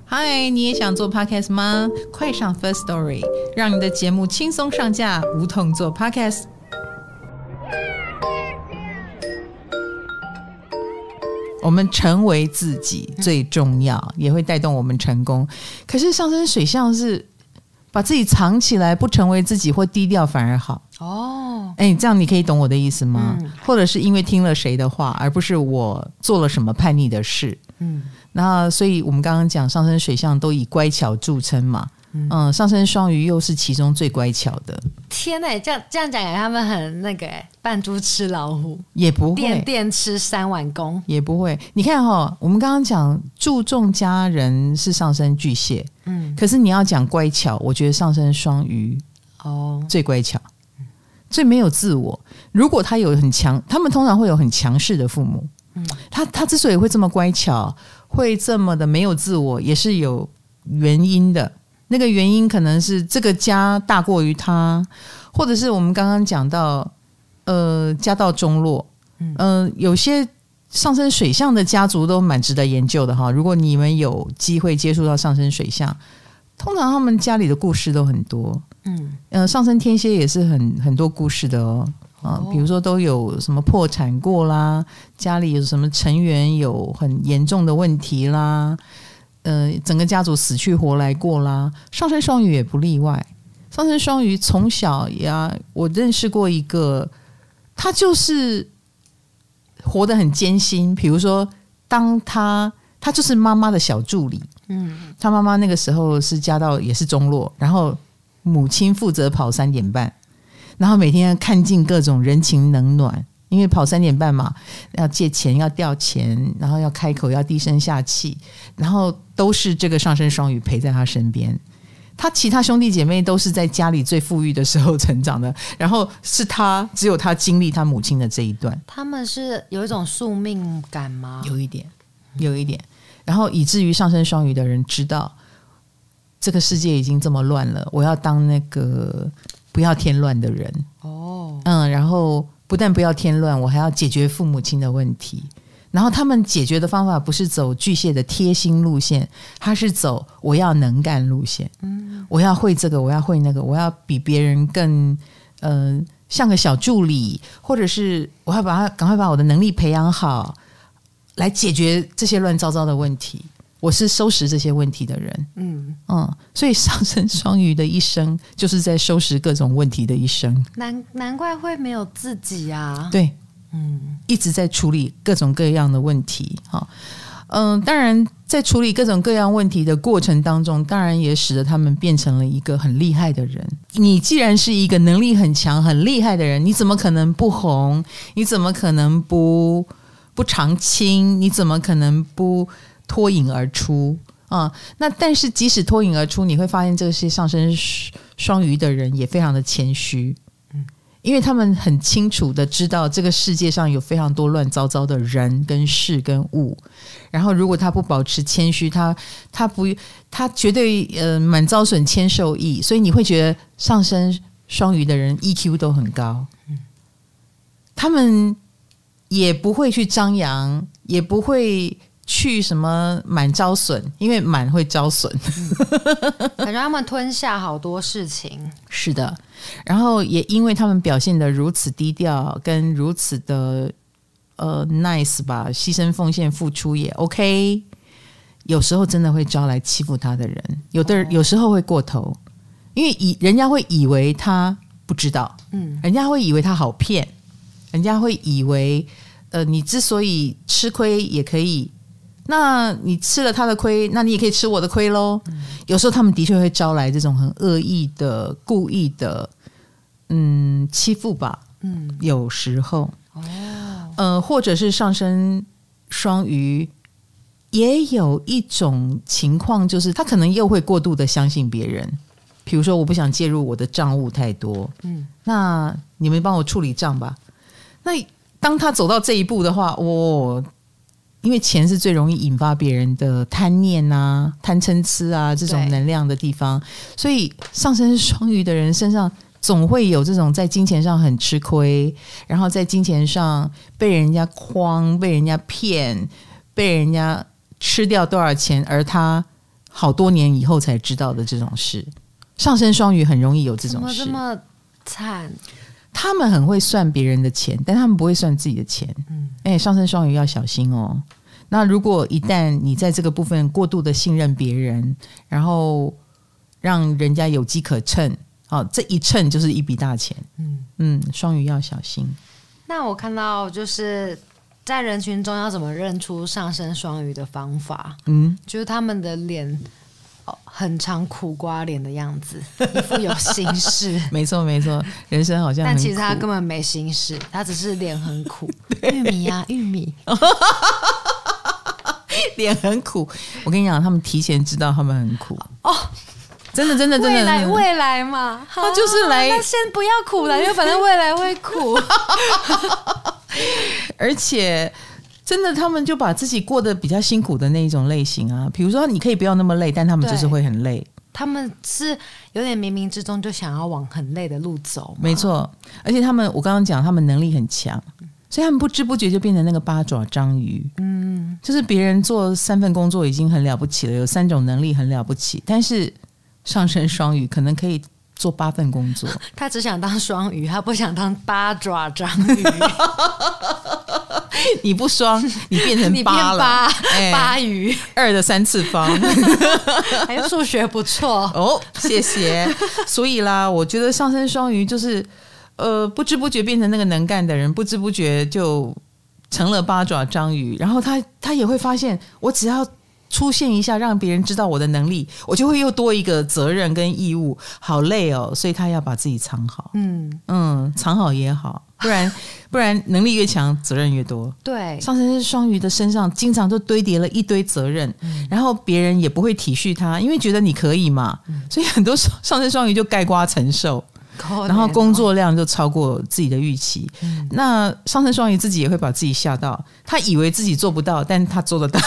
嗨，你也想做 Podcast 吗？快上 First Story，让你的节目轻松上架，无痛做 Podcast。我们成为自己最重要，也会带动我们成功。可是上升水象是把自己藏起来，不成为自己或低调反而好哦。哎，这样你可以懂我的意思吗？嗯、或者是因为听了谁的话，而不是我做了什么叛逆的事？嗯，那所以我们刚刚讲上升水象都以乖巧著称嘛。嗯，上升双鱼又是其中最乖巧的。天呐，这样这样讲给，他们很那个哎，扮猪吃老虎也不会，电电吃三碗公也不会。你看哈、哦，我们刚刚讲注重家人是上升巨蟹，嗯，可是你要讲乖巧，我觉得上升双鱼哦最乖巧，最没有自我。如果他有很强，他们通常会有很强势的父母。嗯，他他之所以会这么乖巧，会这么的没有自我，也是有原因的。那个原因可能是这个家大过于他，或者是我们刚刚讲到，呃，家道中落，嗯、呃，有些上升水象的家族都蛮值得研究的哈。如果你们有机会接触到上升水象，通常他们家里的故事都很多，嗯，呃，上升天蝎也是很很多故事的哦，啊，比如说都有什么破产过啦，家里有什么成员有很严重的问题啦。呃，整个家族死去活来过啦。上升双鱼也不例外。上升双鱼从小呀，我认识过一个，他就是活得很艰辛。比如说，当他他就是妈妈的小助理，嗯，他妈妈那个时候是家道也是中落，然后母亲负责跑三点半，然后每天要看尽各种人情冷暖，因为跑三点半嘛，要借钱要调钱，然后要开口要低声下气，然后都是这个上升双鱼陪在他身边。他其他兄弟姐妹都是在家里最富裕的时候成长的，然后是他只有他经历他母亲的这一段。他们是有一种宿命感吗？有一点，有一点。然后以至于上升双鱼的人知道，这个世界已经这么乱了，我要当那个不要添乱的人。哦，嗯，然后不但不要添乱，我还要解决父母亲的问题。然后他们解决的方法不是走巨蟹的贴心路线，他是走我要能干路线。嗯，我要会这个，我要会那个，我要比别人更嗯、呃、像个小助理，或者是我要把他赶快把我的能力培养好，来解决这些乱糟糟的问题。我是收拾这些问题的人。嗯嗯，所以上升双鱼的一生就是在收拾各种问题的一生。难难怪会没有自己啊。对。嗯，一直在处理各种各样的问题，哈，嗯，当然在处理各种各样问题的过程当中，当然也使得他们变成了一个很厉害的人。你既然是一个能力很强、很厉害的人，你怎么可能不红？你怎么可能不不常青？你怎么可能不脱颖而出啊？那但是即使脱颖而出，你会发现这个世界上升双鱼的人也非常的谦虚。嗯因为他们很清楚的知道这个世界上有非常多乱糟糟的人跟事跟物，然后如果他不保持谦虚，他他不他绝对呃满遭损，谦受益，所以你会觉得上升双鱼的人 EQ 都很高，嗯他们也不会去张扬，也不会。去什么满招损？因为满会招损，感觉他们吞下好多事情。*laughs* 是的，然后也因为他们表现的如此低调，跟如此的呃 nice 吧，牺牲奉献付出也 OK。有时候真的会招来欺负他的人，有的人有时候会过头，因为以人家会以为他不知道，嗯，人家会以为他好骗，人家会以为呃，你之所以吃亏也可以。那你吃了他的亏，那你也可以吃我的亏喽。嗯、有时候他们的确会招来这种很恶意的、故意的，嗯，欺负吧。嗯，有时候，哦，呃，或者是上升双鱼，也有一种情况，就是他可能又会过度的相信别人。比如说，我不想介入我的账务太多，嗯，那你们帮我处理账吧。那当他走到这一步的话，我、哦。因为钱是最容易引发别人的贪念啊、贪嗔痴啊这种能量的地方，所以上升双鱼的人身上总会有这种在金钱上很吃亏，然后在金钱上被人家诓、被人家骗、被人家吃掉多少钱，而他好多年以后才知道的这种事。上升双鱼很容易有这种事，怎么这么惨？他们很会算别人的钱，但他们不会算自己的钱。嗯，哎，上升双鱼要小心哦。那如果一旦你在这个部分过度的信任别人，然后让人家有机可乘，哦，这一乘就是一笔大钱。嗯嗯，双鱼要小心。那我看到就是在人群中要怎么认出上升双鱼的方法，嗯，就是他们的脸。很常苦瓜脸的样子，一副有心事。*laughs* 没错没错，人生好像，但其实他根本没心事，他只是脸很苦。*laughs* 玉米呀、啊，玉米，*laughs* 脸很苦。我跟你讲，他们提前知道他们很苦哦，真的真的真的。未来未来嘛，他就是来，那先不要苦了，因为反正未来会苦，而且。真的，他们就把自己过得比较辛苦的那一种类型啊。比如说，你可以不要那么累，但他们就是会很累。他们是有点冥冥之中就想要往很累的路走。没错，而且他们，我刚刚讲，他们能力很强，所以他们不知不觉就变成那个八爪章鱼。嗯，就是别人做三份工作已经很了不起了，有三种能力很了不起，但是上升双鱼可能可以做八份工作。*laughs* 他只想当双鱼，他不想当八爪章鱼。*laughs* 你不双，你变成八了，八八鱼二的三次方，*laughs* 还有数学不错哦，谢谢。所以啦，我觉得上升双鱼就是，呃，不知不觉变成那个能干的人，不知不觉就成了八爪章鱼。然后他他也会发现，我只要出现一下，让别人知道我的能力，我就会又多一个责任跟义务，好累哦。所以他要把自己藏好，嗯嗯，藏好也好。不然，*laughs* 不然能力越强，责任越多。对，上升双鱼的身上经常都堆叠了一堆责任，嗯、然后别人也不会体恤他，因为觉得你可以嘛，嗯、所以很多上升双鱼就盖瓜承受。然后工作量就超过自己的预期，嗯、那上升双鱼自己也会把自己吓到，他以为自己做不到，但他做得到。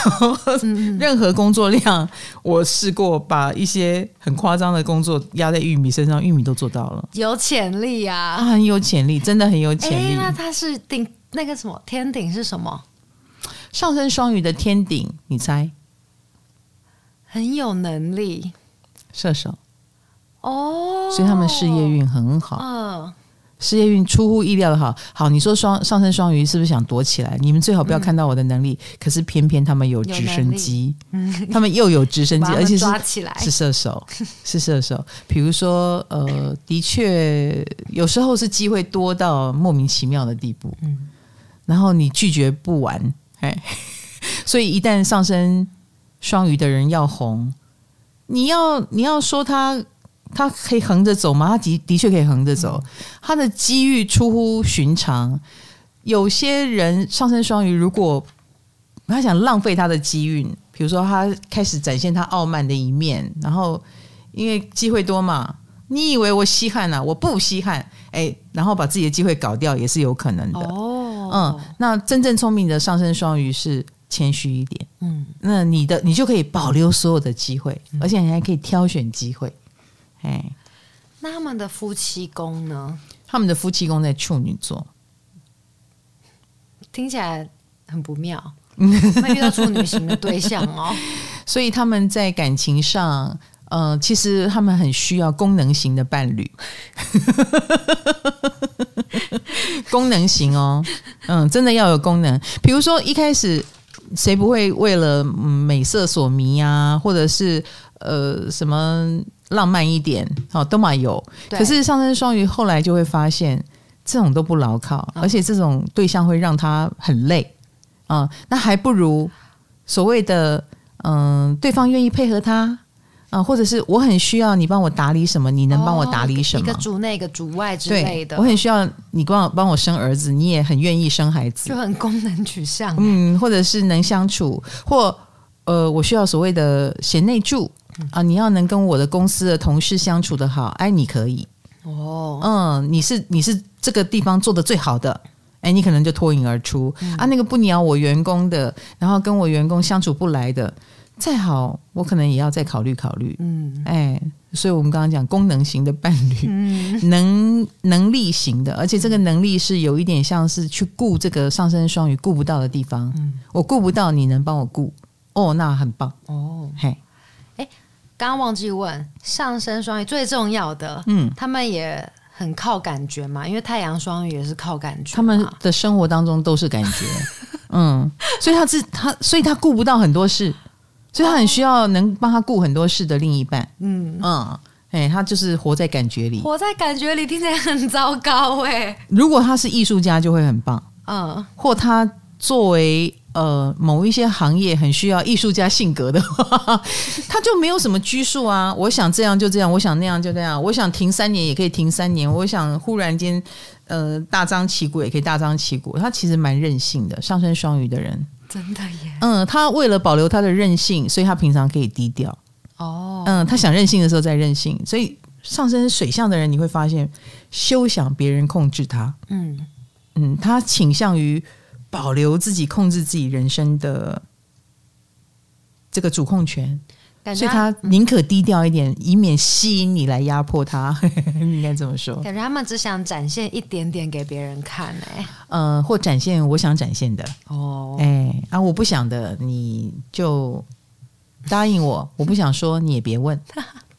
嗯、任何工作量，我试过把一些很夸张的工作压在玉米身上，玉米都做到了，有潜力呀、啊，很有潜力，真的很有潜力。那他是顶那个什么天顶是什么？上升双鱼的天顶，你猜？很有能力，射手。哦，oh, 所以他们事业运很好，嗯，uh, 事业运出乎意料的好。好，你说双上升双鱼是不是想躲起来？你们最好不要看到我的能力。嗯、可是偏偏他们有直升机，嗯，他们又有直升机，而且是是射手，是射手。比如说，呃，的确有时候是机会多到莫名其妙的地步，嗯，然后你拒绝不完，哎，*laughs* 所以一旦上升双鱼的人要红，你要你要说他。他可以横着走吗？他的的确可以横着走，他的机遇出乎寻常。有些人上升双鱼，如果他想浪费他的机遇，比如说他开始展现他傲慢的一面，然后因为机会多嘛，你以为我稀罕啊？我不稀罕，哎，然后把自己的机会搞掉也是有可能的。哦，嗯，那真正聪明的上升双鱼是谦虚一点，嗯，那你的你就可以保留所有的机会，而且你还可以挑选机会。哎，那他们的夫妻宫呢？他们的夫妻宫在处女座，听起来很不妙。*laughs* 会遇到处女型的对象哦，所以他们在感情上，呃，其实他们很需要功能型的伴侣。*laughs* 功能型哦，嗯，真的要有功能。比如说一开始，谁不会为了美色所迷啊，或者是呃什么？浪漫一点，哦，都嘛有。可是上升双鱼后来就会发现，这种都不牢靠，哦、而且这种对象会让他很累啊、嗯。那还不如所谓的，嗯，对方愿意配合他啊、嗯，或者是我很需要你帮我打理什么，你能帮我打理什么？哦、一个主内，一个主外之类的。我很需要你帮我帮我生儿子，你也很愿意生孩子，就很功能取向。嗯，或者是能相处，或呃，我需要所谓的贤内助。啊，你要能跟我的公司的同事相处得好，哎，你可以。哦，嗯，你是你是这个地方做的最好的，哎，你可能就脱颖而出、嗯、啊。那个不鸟我员工的，然后跟我员工相处不来的，再好我可能也要再考虑考虑。嗯，哎，所以我们刚刚讲功能型的伴侣，嗯、能能力型的，而且这个能力是有一点像是去顾这个上升双鱼顾不到的地方，嗯、我顾不到，你能帮我顾，哦，那很棒。哦，嘿。刚刚忘记问上升双鱼最重要的，嗯，他们也很靠感觉嘛，因为太阳双鱼也是靠感觉，他们的生活当中都是感觉，*laughs* 嗯，所以他自他，所以他顾不到很多事，所以他很需要能帮他顾很多事的另一半，嗯。嗯，哎，他就是活在感觉里，活在感觉里听起来很糟糕哎。如果他是艺术家就会很棒，嗯，或他作为。呃，某一些行业很需要艺术家性格的话，*laughs* 他就没有什么拘束啊。我想这样就这样，我想那样就那样。我想停三年也可以停三年，我想忽然间呃大张旗鼓也可以大张旗鼓。他其实蛮任性的，上升双鱼的人真的耶。嗯，他为了保留他的任性，所以他平常可以低调。哦，嗯，他想任性的时候再任性。所以上升水象的人，你会发现休想别人控制他。嗯嗯，他倾向于。保留自己控制自己人生的这个主控权，他所以他宁可低调一点，嗯、以免吸引你来压迫他。*laughs* 应该这么说，感觉他们只想展现一点点给别人看，哎，呃，或展现我想展现的。哦，哎，啊，我不想的，你就答应我；*laughs* 我不想说，你也别问。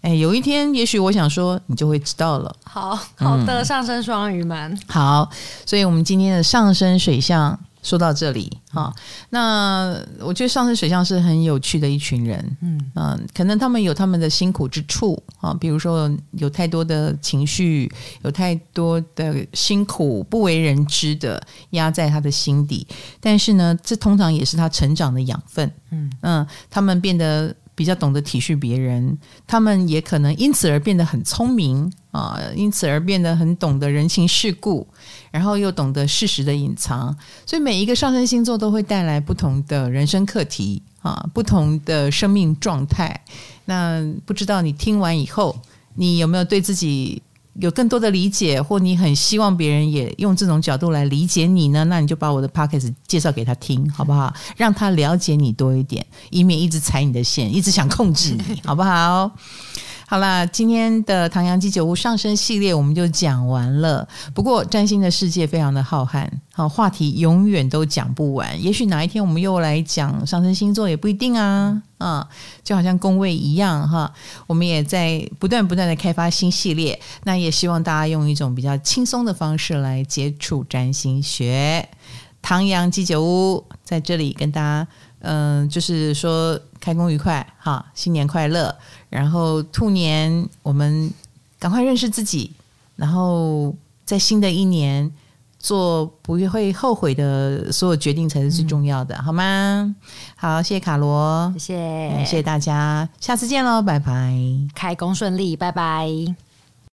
哎，有一天，也许我想说，你就会知道了。好好的，嗯、上升双鱼们，好，所以我们今天的上升水象说到这里哈。那我觉得上升水象是很有趣的一群人，嗯嗯、呃，可能他们有他们的辛苦之处啊，比如说有太多的情绪，有太多的辛苦不为人知的压在他的心底，但是呢，这通常也是他成长的养分，嗯嗯，他们变得。比较懂得体恤别人，他们也可能因此而变得很聪明啊，因此而变得很懂得人情世故，然后又懂得适时的隐藏。所以每一个上升星座都会带来不同的人生课题啊，不同的生命状态。那不知道你听完以后，你有没有对自己有更多的理解，或你很希望别人也用这种角度来理解你呢？那你就把我的 podcast 介绍给他听，好不好？让他了解你多一点，以免一直踩你的线，一直想控制你，好不好？好啦，今天的唐阳鸡酒屋上升系列我们就讲完了。不过占星的世界非常的浩瀚，好，话题永远都讲不完。也许哪一天我们又来讲上升星座也不一定啊，啊，就好像宫位一样哈。我们也在不断不断的开发新系列，那也希望大家用一种比较轻松的方式来接触占星学。唐阳鸡酒屋在这里跟大家，嗯、呃，就是说开工愉快哈，新年快乐。然后兔年，我们赶快认识自己，然后在新的一年做不会后悔的所有决定才是最重要的，嗯、好吗？好，谢谢卡罗，谢谢，谢谢大家，下次见喽，拜拜，开工顺利，拜拜。